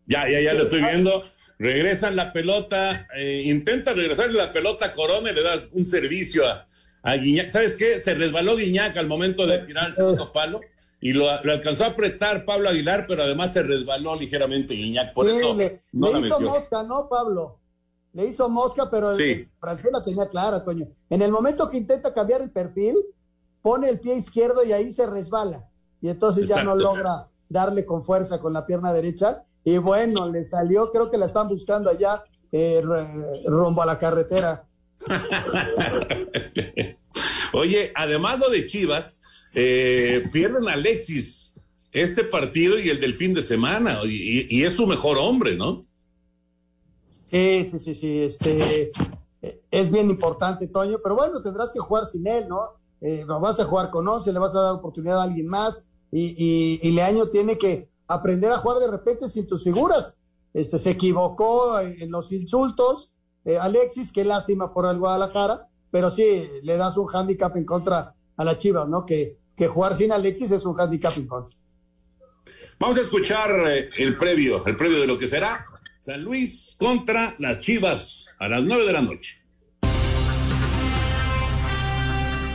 [SPEAKER 7] Ya, ya, ya lo estoy viendo. Regresan la pelota, eh, intenta regresarle la pelota a Corona y le da un servicio a, a Guiñac. ¿Sabes qué? Se resbaló Guiñac al momento de tirar el segundo palo y lo, lo, alcanzó a apretar Pablo Aguilar, pero además se resbaló ligeramente Guiñac. Por sí, eso
[SPEAKER 8] le,
[SPEAKER 7] no
[SPEAKER 8] le
[SPEAKER 7] la
[SPEAKER 8] hizo
[SPEAKER 7] metió.
[SPEAKER 8] mosca, ¿no, Pablo? le hizo mosca, pero
[SPEAKER 7] Sí.
[SPEAKER 8] el francés la tenía clara, Toño. En el momento que intenta cambiar el perfil, pone el pie izquierdo y ahí se resbala. Y entonces ya no logra darle con fuerza con la pierna derecha. Y bueno, le salió, creo que la están buscando allá eh, rumbo a la carretera. *laughs*
[SPEAKER 7] Oye, además lo de Chivas, eh, pierden a Alexis este partido y el del fin de semana, y, es su mejor hombre, ¿no?
[SPEAKER 8] Sí, sí, sí, sí. Este, eh, es bien importante, Toño, pero bueno, tendrás que jugar sin él, ¿no? Eh, vas a jugar con 11, le vas a dar oportunidad a alguien más y, Leaño tiene que aprender a jugar de repente sin tus figuras. Este, se equivocó en, en los insultos, eh, Alexis, qué lástima por el Guadalajara, pero sí le das un hándicap en contra a la Chivas, ¿no? Que, que jugar sin Alexis es un hándicap en contra.
[SPEAKER 7] Vamos a escuchar eh, el previo, el previo de lo que será San Luis contra las Chivas a las nueve de la noche.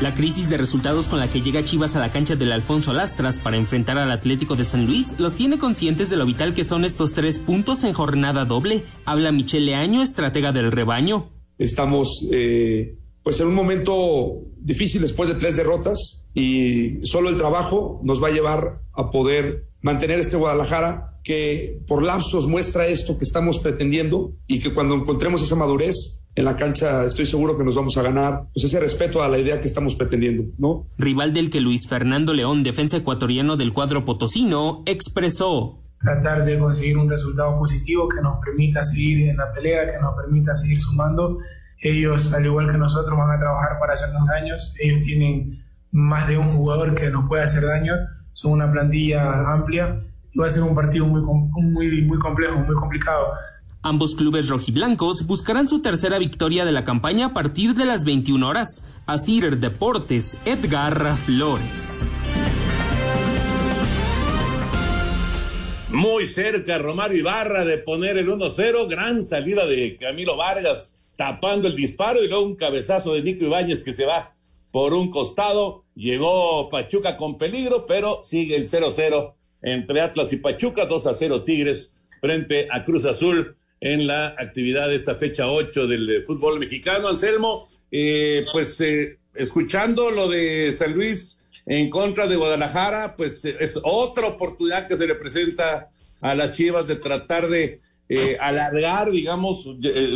[SPEAKER 15] La crisis de resultados con la que llega Chivas a la cancha del Alfonso Lastras para enfrentar al Atlético de San Luis los tiene conscientes de lo vital que son estos tres puntos en jornada doble. Habla Michelle Leaño, estratega del rebaño.
[SPEAKER 21] Estamos eh, pues en un momento difícil después de tres derrotas y solo el trabajo nos va a llevar a poder mantener este Guadalajara que por lapsos muestra esto que estamos pretendiendo y que cuando encontremos esa madurez en la cancha estoy seguro que nos vamos a ganar pues ese respeto a la idea que estamos pretendiendo, ¿no?
[SPEAKER 15] Rival del que Luis Fernando León, defensa ecuatoriano del cuadro potosino, expresó.
[SPEAKER 4] tratar de conseguir un resultado positivo que nos permita seguir en la pelea, que nos permita seguir sumando. Ellos, al igual que nosotros, van a trabajar para hacernos daños. Ellos tienen más de un jugador que nos puede hacer daño. Son una plantilla amplia y va a ser un partido muy, muy, muy complejo, muy complicado.
[SPEAKER 15] Ambos clubes rojiblancos buscarán su tercera victoria de la campaña a partir de las 21 horas. Asir Deportes, Edgar Flores.
[SPEAKER 7] Muy cerca Romario Ibarra de poner el 1-0, gran salida de Camilo Vargas tapando el disparo y luego un cabezazo de Nico Ibáñez que se va por un costado. Llegó Pachuca con peligro, pero sigue el 0-0 entre Atlas y Pachuca, 2-0 Tigres frente a Cruz Azul en la actividad de esta fecha 8 del eh, fútbol mexicano. Anselmo, eh, pues eh, escuchando lo de San Luis en contra de Guadalajara, pues es otra oportunidad que se le presenta a las Chivas de tratar de alargar, digamos,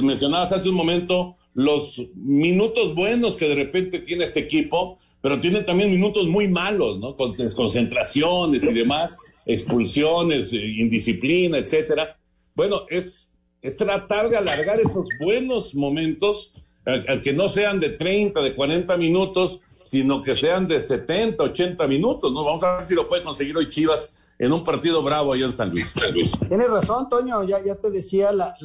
[SPEAKER 7] mencionabas hace un momento los minutos buenos que de repente tiene este equipo, pero tiene también minutos muy malos, ¿no? Con desconcentraciones y demás, expulsiones, indisciplina, etcétera. Bueno, es es tratar de alargar esos buenos momentos, al, que no sean de 30, de 40 minutos, sino que sean de 70, 80 minutos, ¿no? Vamos a ver si lo puede conseguir hoy Chivas en un partido bravo allá en San Luis.
[SPEAKER 8] Tienes razón, Toño, ya, ya te decía la,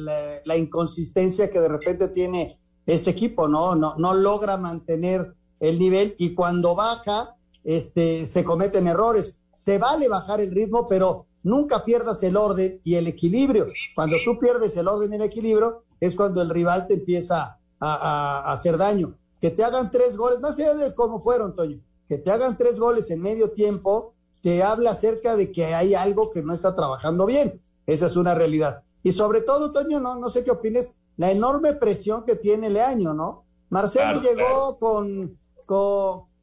[SPEAKER 8] la, inconsistencia que de repente tiene este equipo, ¿no? No, no logra mantener el nivel y cuando baja, este, se cometen errores. Se vale bajar el ritmo, pero nunca pierdas el orden y el equilibrio. Cuando tú pierdes el orden y el equilibrio, es cuando el rival te empieza a, hacer daño. Que te hagan tres goles, más allá de cómo fueron, Toño, que te hagan tres goles en medio tiempo, te habla acerca de que hay algo que no está trabajando bien. Esa es una realidad. Y sobre todo, Toño, no, no sé qué opines, la enorme presión que tiene Leaño, ¿no? Marcelo llegó Con,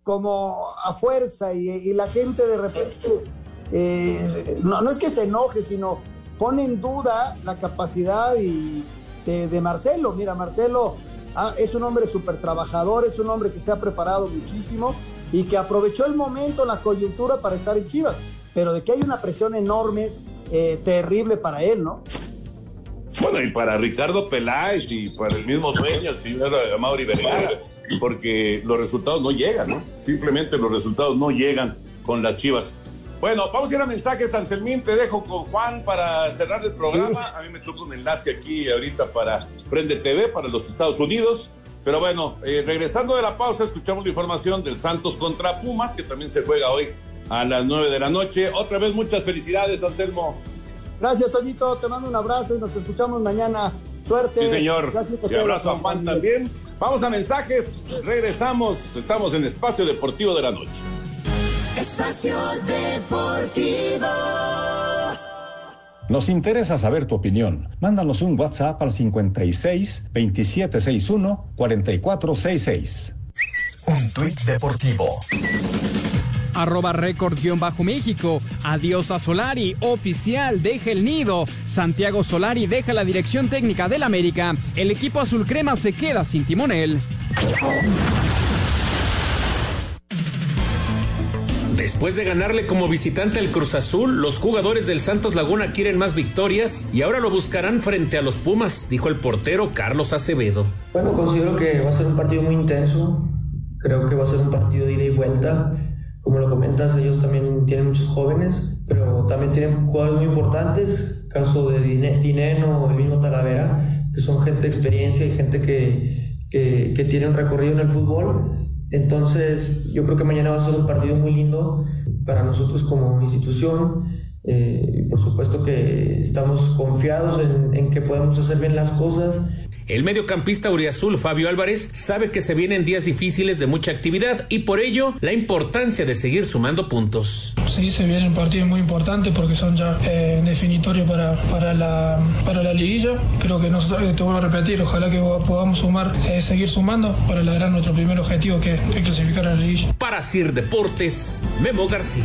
[SPEAKER 8] como a fuerza y la gente de repente eh, no, no es que se enoje, sino pone en duda la capacidad y de, Marcelo. Mira, Marcelo ah, es un hombre súper trabajador, es un hombre que se ha preparado muchísimo y que aprovechó el momento, la coyuntura para estar en Chivas. Pero de que hay una presión enorme es eh, terrible para él, ¿no?
[SPEAKER 7] Bueno, y para Ricardo Peláez y para el mismo dueño, el señor Mauri Vergara, porque los resultados no llegan, ¿no? Simplemente los resultados no llegan con las Chivas. Bueno, vamos a ir a mensajes, Anselmín. Te dejo con Juan para cerrar el programa. A mí me toca un enlace aquí ahorita para Prende TV, para los Estados Unidos. Pero bueno, eh, regresando de la pausa, escuchamos la información del Santos contra Pumas, que también se juega hoy a las 9 de la noche. Otra vez, muchas felicidades, Anselmo.
[SPEAKER 8] Gracias, Toñito. Te mando un abrazo y nos escuchamos mañana. Suerte.
[SPEAKER 7] Sí, señor. Y abrazo a Juan también. Vamos a mensajes. Regresamos. Estamos en Espacio Deportivo de la Noche.
[SPEAKER 12] Espacio Deportivo.
[SPEAKER 22] Nos interesa saber tu opinión. Mándanos un WhatsApp al 56 2761 4466.
[SPEAKER 10] Un tuit deportivo.
[SPEAKER 13] Arroba récord-méxico. Adiós a Solari. Oficial. Deja el nido. Santiago Solari deja la dirección técnica del América. El equipo azul crema se queda sin timonel.
[SPEAKER 1] Después de ganarle como visitante al Cruz Azul, los jugadores del Santos Laguna quieren más victorias y ahora lo buscarán frente a los Pumas, dijo el portero Carlos Acevedo.
[SPEAKER 23] Bueno, considero que va a ser un partido muy intenso. Creo que va a ser un partido de ida y vuelta. Como lo comentas, ellos también tienen muchos jóvenes, pero también tienen jugadores muy importantes, caso de Dineno el mismo Talavera, que son gente de experiencia y gente que, que, que tiene un recorrido en el fútbol entonces, yo creo que mañana va a ser un partido muy lindo para nosotros como institución. Eh, y por supuesto que estamos confiados en, en que podemos hacer bien las cosas
[SPEAKER 1] el mediocampista Uriazul Fabio Álvarez sabe que se vienen días difíciles de mucha actividad y por ello la importancia de seguir sumando puntos.
[SPEAKER 24] Sí, se vienen partidos muy importantes porque son ya eh, definitorios para, para, la, para la liguilla. Creo que nosotros, te vuelvo a repetir, ojalá que podamos sumar, eh, seguir sumando para lograr nuestro primer objetivo que es clasificar a la liguilla.
[SPEAKER 1] Para Sir Deportes, Memo García.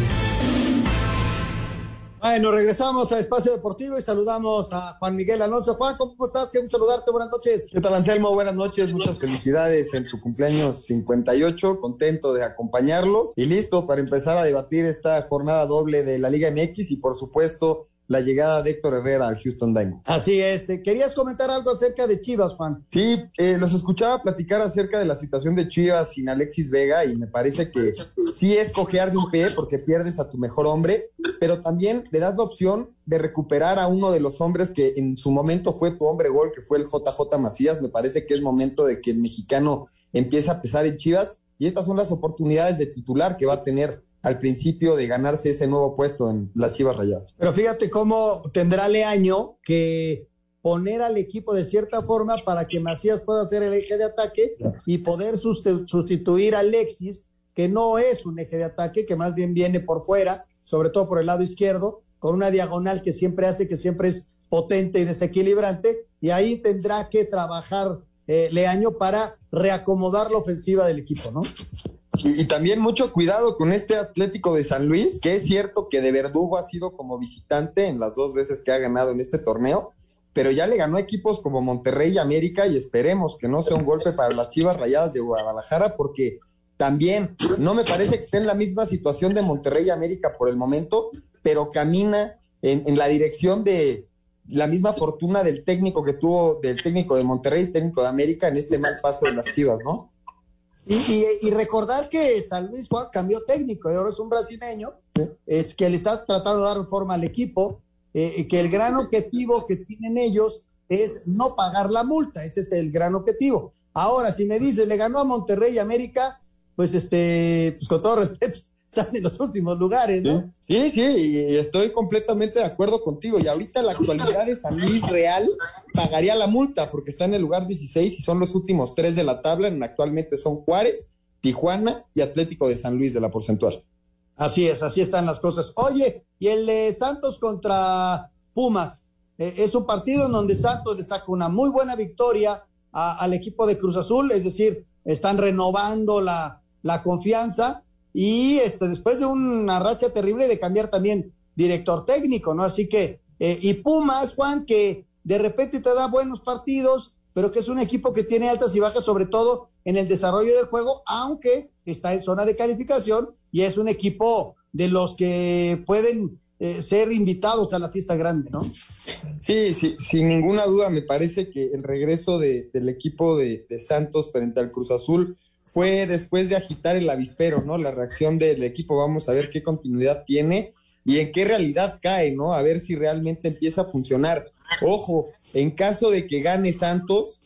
[SPEAKER 8] Bueno, regresamos a Espacio Deportivo y saludamos a Juan Miguel Alonso. Juan, ¿cómo estás? Qué saludarte. Buenas noches.
[SPEAKER 25] ¿Qué tal, Anselmo? Buenas noches. Muchas felicidades en tu cumpleaños 58. Contento de acompañarlos y listo para empezar a debatir esta jornada doble de la Liga MX y, por supuesto, la llegada de Héctor Herrera al Houston Dynamo.
[SPEAKER 8] Así es. Eh, ¿Querías comentar algo acerca de Chivas, Juan?
[SPEAKER 25] Sí, eh, los escuchaba platicar acerca de la situación de Chivas sin Alexis Vega y me parece que sí es cojear de un pie porque pierdes a tu mejor hombre, pero también le das la opción de recuperar a uno de los hombres que en su momento fue tu hombre gol, que fue el JJ Macías. Me parece que es momento de que el mexicano empiece a pesar en Chivas y estas son las oportunidades de titular que va a tener al principio de ganarse ese nuevo puesto en las Chivas Rayadas.
[SPEAKER 8] Pero fíjate cómo tendrá Leaño que poner al equipo de cierta forma para que Macías pueda ser el eje de ataque y poder sustituir a Alexis, que no es un eje de ataque, que más bien viene por fuera, sobre todo por el lado izquierdo, con una diagonal que siempre hace, que siempre es potente y desequilibrante, y ahí tendrá que trabajar eh, Leaño para reacomodar la ofensiva del equipo, ¿no?
[SPEAKER 25] Y, y, también mucho cuidado con este Atlético de San Luis, que es cierto que de Verdugo ha sido como visitante en las dos veces que ha ganado en este torneo, pero ya le ganó equipos como Monterrey y América y esperemos que no sea un golpe para las Chivas Rayadas de Guadalajara, porque también no me parece que esté en la misma situación de Monterrey y América por el momento, pero camina en, en la dirección de la misma fortuna del técnico que tuvo, del técnico de Monterrey, técnico de América, en este mal paso de las Chivas, ¿no?
[SPEAKER 8] Y, y, y, recordar que San Luis Juan cambió técnico y ahora es un brasileño, es que le está tratando de dar forma al equipo, eh, que el gran objetivo que tienen ellos es no pagar la multa, ese es el gran objetivo. Ahora, si me dices, le ganó a Monterrey y América, pues este, pues con todo respeto, están en los últimos lugares, ¿no?
[SPEAKER 25] Sí, sí, y estoy completamente de acuerdo contigo. Y ahorita la actualidad de San Luis Real pagaría la multa porque está en el lugar 16 y son los últimos tres de la tabla. Actualmente son Juárez, Tijuana y Atlético de San Luis de la porcentual.
[SPEAKER 8] Así es, así están las cosas. Oye, y el de Santos contra Pumas, eh, es un partido en donde Santos le saca una muy buena victoria a, al equipo de Cruz Azul, es decir, están renovando la, la confianza y este, después de una racha terrible de cambiar también director técnico, ¿no? Así que, eh, y Pumas, Juan, que de repente te da buenos partidos, pero que es un equipo que tiene altas y bajas, sobre todo en el desarrollo del juego, aunque está en zona de calificación y es un equipo de los que pueden eh, ser invitados a la fiesta grande, ¿no?
[SPEAKER 25] Sí, sí, sin ninguna duda, me parece que el regreso de, del equipo de, de Santos frente al Cruz Azul fue después de agitar el avispero, ¿no? La reacción del equipo, vamos a ver qué continuidad tiene y en qué realidad cae, ¿no? A ver si realmente empieza a funcionar. Ojo, en caso de que gane Santos,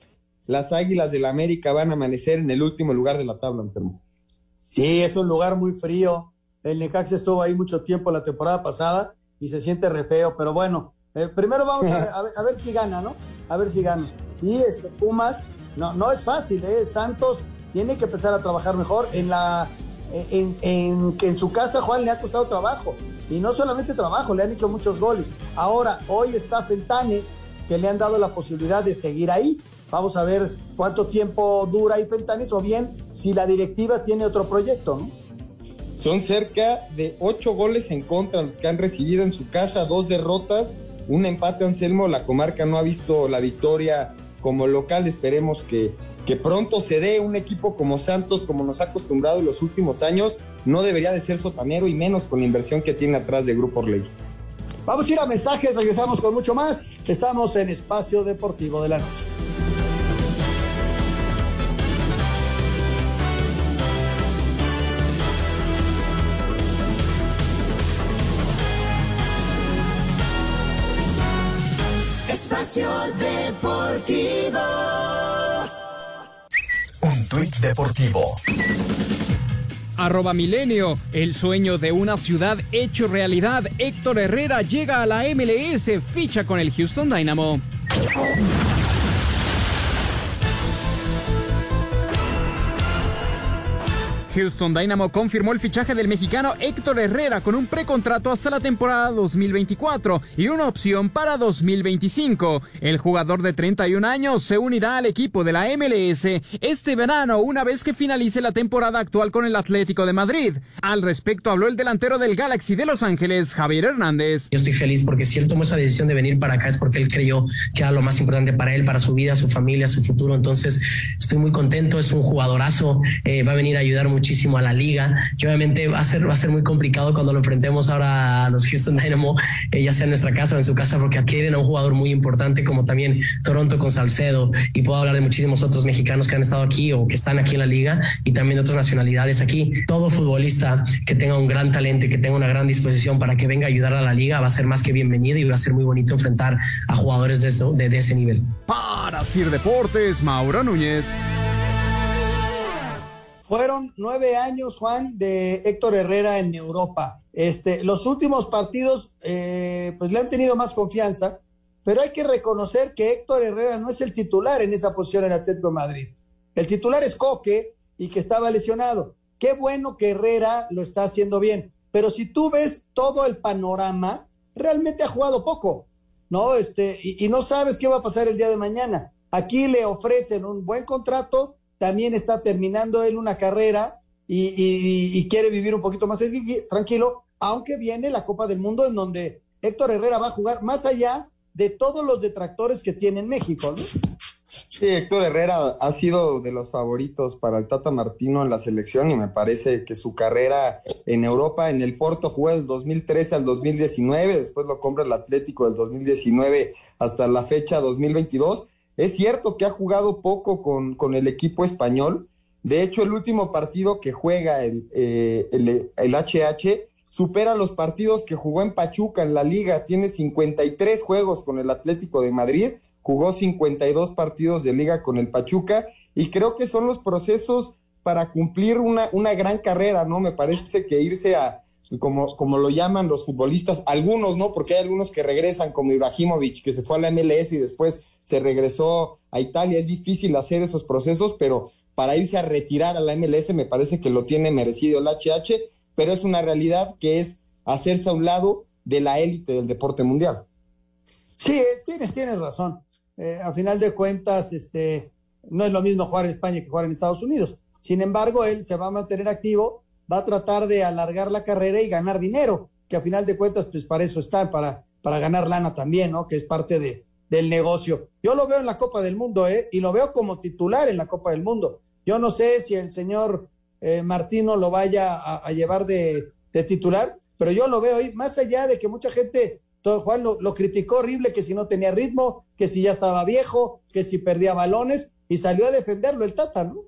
[SPEAKER 25] las Águilas del la América van a amanecer en el último lugar de la tabla, enfermo.
[SPEAKER 8] Sí, es un lugar muy frío. El Necaxa estuvo ahí mucho tiempo la temporada pasada y se siente re feo, pero bueno, eh, primero vamos a, a, ver, a, ver, si gana, ¿no? A ver si gana. Y este Pumas, no, no es fácil, ¿eh? Santos tiene que empezar a trabajar mejor. En, la, en, en, en su casa Juan le ha costado trabajo. Y no solamente trabajo, le han hecho muchos goles. Ahora, hoy está Fentanes, que le han dado la posibilidad de seguir ahí. Vamos a ver cuánto tiempo dura ahí Fentanes o bien si la directiva tiene otro proyecto.
[SPEAKER 25] Son cerca de ocho goles en contra los que han recibido en su casa, dos derrotas, un empate Anselmo. La comarca no ha visto la victoria como local. Esperemos que que pronto se dé un equipo como Santos, como nos ha acostumbrado en los últimos años, no debería de ser sotanero y menos con la inversión que tiene atrás de Grupo Orley.
[SPEAKER 8] Vamos a ir a mensajes, regresamos con mucho más. Estamos en Espacio Deportivo de la Noche.
[SPEAKER 16] Tuit deportivo.
[SPEAKER 13] Arroba Milenio, el sueño de una ciudad hecho realidad. Héctor Herrera llega a la MLS, ficha con el Houston Dynamo. Houston Dynamo confirmó el fichaje del mexicano Héctor Herrera con un precontrato hasta la temporada 2024 y una opción para 2025. El jugador de 31 años se unirá al equipo de la MLS este verano una vez que finalice la temporada actual con el Atlético de Madrid. Al respecto habló el delantero del Galaxy de Los Ángeles, Javier Hernández.
[SPEAKER 26] Yo estoy feliz porque si él tomó esa decisión de venir para acá es porque él creyó que era lo más importante para él, para su vida, su familia, su futuro. Entonces estoy muy contento, es un jugadorazo, eh, va a venir a ayudar mucho muchísimo a la liga, que obviamente va a ser, va a ser muy complicado cuando lo enfrentemos ahora a los Houston Dynamo, eh, ya sea en nuestra casa o en su casa, porque adquieren a un jugador muy importante como también Toronto con Salcedo, y puedo hablar de muchísimos otros mexicanos que han estado aquí o que están aquí en la liga, y también de otras nacionalidades aquí. Todo futbolista que tenga un gran talento y que tenga una gran disposición para que venga a ayudar a la liga va a ser más que bienvenido y va a ser muy bonito enfrentar a jugadores de, de, de ese nivel.
[SPEAKER 13] Para Sir Deportes, Mauro Núñez.
[SPEAKER 8] Fueron nueve años, Juan, de Héctor Herrera en Europa. Este, los últimos partidos, eh, pues le han tenido más confianza, pero hay que reconocer que Héctor Herrera no es el titular en esa posición en Atlético Madrid. El titular es Coque y que estaba lesionado. Qué bueno que Herrera lo está haciendo bien, pero si tú ves todo el panorama, realmente ha jugado poco. ¿no? Este, y, no sabes qué va a pasar el día de mañana. Aquí le ofrecen un buen contrato, también está terminando él una carrera y, quiere vivir un poquito más tranquilo, aunque viene la Copa del Mundo en donde Héctor Herrera va a jugar más allá de todos los detractores que tiene en México, ¿no?
[SPEAKER 25] Sí, Héctor Herrera ha sido de los favoritos para el Tata Martino en la selección y me parece que su carrera en Europa, en el Porto, jugó del 2013 al 2019, después lo compra el Atlético del 2019 hasta la fecha 2022. Es cierto que ha jugado poco con, con el equipo español. De hecho, el último partido que juega el, eh, el, el HH supera los partidos que jugó en Pachuca en la liga. Tiene 53 juegos con el Atlético de Madrid jugó 52 partidos de liga con el Pachuca y creo que son los procesos para cumplir una, una gran carrera, ¿no? Me parece que irse a, como, como lo llaman los futbolistas, algunos, ¿no? Porque hay algunos que regresan, como Ibrahimovic, que se fue a la MLS y después se regresó a Italia. Es difícil hacer esos procesos, pero para irse a retirar a la MLS me parece que lo tiene merecido el HH, pero es una realidad que es hacerse a un lado de la élite del deporte mundial.
[SPEAKER 8] Sí, tienes, tienes razón eh, a final de cuentas, este, no es lo mismo jugar en España que jugar en Estados Unidos. Sin embargo, él se va a mantener activo, va a tratar de alargar la carrera y ganar dinero, que a final de cuentas, pues para eso está, para, para ganar lana también, ¿no? Que es parte de, del negocio. Yo lo veo en la Copa del Mundo, ¿eh? Y lo veo como titular en la Copa del Mundo. Yo no sé si el señor eh, Martino lo vaya a, llevar de, titular, pero yo lo veo ahí, más allá de que mucha gente todo Juan lo, criticó horrible, que si no tenía ritmo, que si ya estaba viejo, que si perdía balones, y salió a defenderlo el Tata, ¿no?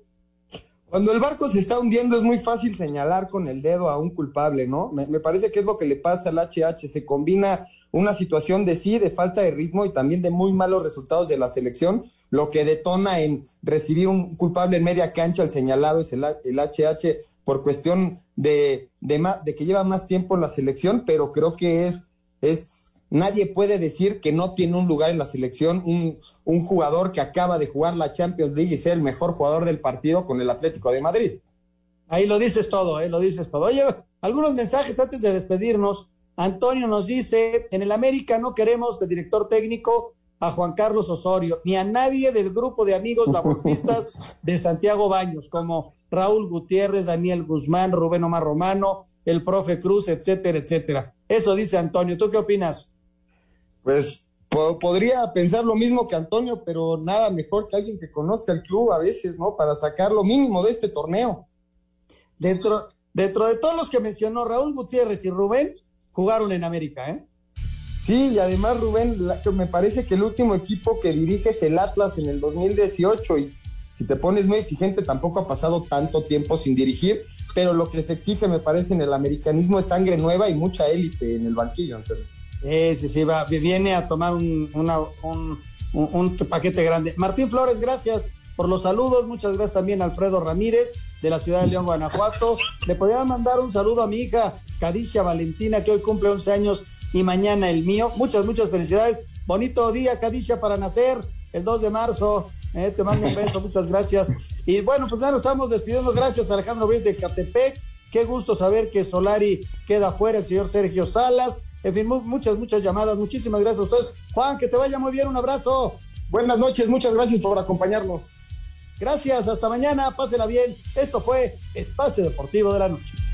[SPEAKER 25] Cuando el barco se está hundiendo es muy fácil señalar con el dedo a un culpable, ¿no? Me, parece que es lo que le pasa al HH, se combina una situación de sí, de falta de ritmo y también de muy malos resultados de la selección, lo que detona en recibir un culpable en media cancha, el señalado es el, el HH por cuestión de, de, que lleva más tiempo en la selección, pero creo que es, es Nadie puede decir que no tiene un lugar en la selección un, un, jugador que acaba de jugar la Champions League y sea el mejor jugador del partido con el Atlético de Madrid.
[SPEAKER 8] Ahí lo dices todo, ¿eh? lo dices todo. Oye, algunos mensajes antes de despedirnos. Antonio nos dice, en el América no queremos de director técnico a Juan Carlos Osorio, ni a nadie del grupo de amigos laboristas de Santiago Baños, como Raúl Gutiérrez, Daniel Guzmán, Rubén Omar Romano, el profe Cruz, etcétera, etcétera. Eso dice Antonio. ¿Tú qué opinas?
[SPEAKER 25] Pues podría pensar lo mismo que Antonio, pero nada mejor que alguien que conozca el club a veces, ¿no? Para sacar lo mínimo de este torneo.
[SPEAKER 8] Dentro, dentro de todos los que mencionó Raúl Gutiérrez y Rubén, jugaron en América, ¿eh?
[SPEAKER 25] Sí, y además Rubén, me parece que el último equipo que dirige es el Atlas en el 2018 y si te pones muy exigente tampoco ha pasado tanto tiempo sin dirigir, pero lo que se exige me parece en el americanismo es sangre nueva y mucha élite en el banquillo.
[SPEAKER 8] Sí, sí, sí, va, viene a tomar un, un, paquete grande. Martín Flores, gracias por los saludos. Muchas gracias también a Alfredo Ramírez de la ciudad de León, Guanajuato. Le podía mandar un saludo a mi hija Cadicia Valentina, que hoy cumple 11 años y mañana el mío. Muchas, muchas felicidades. Bonito día, Cadicia, para nacer el 2 de marzo. Eh, te mando un beso, muchas gracias. Y bueno, pues ya nos estamos despidiendo. Gracias, Alejandro Ruiz de Catepec. Qué gusto saber que Solari queda fuera, el señor Sergio Salas. En fin, muchas, muchas llamadas. Muchísimas gracias a ustedes. Juan, que te vaya muy bien. Un abrazo.
[SPEAKER 25] Buenas noches. Muchas gracias por acompañarnos.
[SPEAKER 8] Gracias. Hasta mañana. Pásela bien. Esto fue Espacio Deportivo de la Noche.